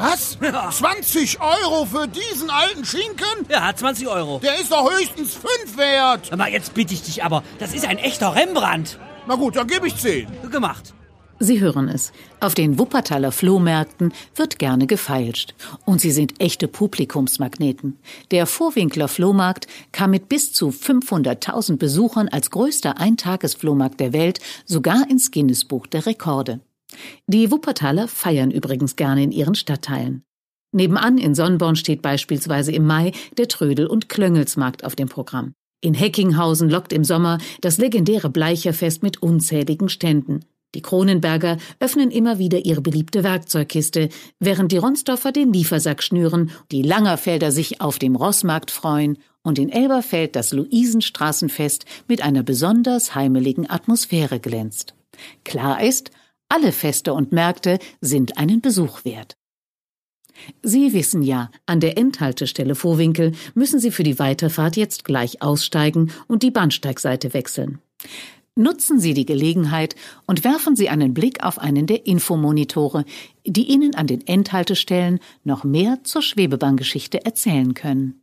Was? Ja. 20 Euro für diesen alten Schinken? Ja, 20 Euro. Der ist doch höchstens 5 wert. Hör mal, jetzt bitte ich dich aber, das ist ein echter Rembrandt. Na gut, dann gebe ich 10. Gemacht. Sie hören es. Auf den Wuppertaler Flohmärkten wird gerne gefeilscht. Und sie sind echte Publikumsmagneten. Der Vorwinkler Flohmarkt kam mit bis zu 500.000 Besuchern als größter Eintagesflohmarkt der Welt sogar ins Guinness-Buch der Rekorde. Die Wuppertaler feiern übrigens gerne in ihren Stadtteilen. Nebenan in Sonnborn steht beispielsweise im Mai der Trödel- und Klöngelsmarkt auf dem Programm. In Heckinghausen lockt im Sommer das legendäre Bleicherfest mit unzähligen Ständen. Die Kronenberger öffnen immer wieder ihre beliebte Werkzeugkiste, während die Ronsdorfer den Liefersack schnüren, die Langerfelder sich auf dem Rossmarkt freuen und in Elberfeld das Luisenstraßenfest mit einer besonders heimeligen Atmosphäre glänzt. Klar ist, alle Feste und Märkte sind einen Besuch wert. Sie wissen ja, an der Endhaltestelle Vorwinkel müssen Sie für die Weiterfahrt jetzt gleich aussteigen und die Bahnsteigseite wechseln. Nutzen Sie die Gelegenheit und werfen Sie einen Blick auf einen der Infomonitore, die Ihnen an den Endhaltestellen noch mehr zur Schwebebahngeschichte erzählen können.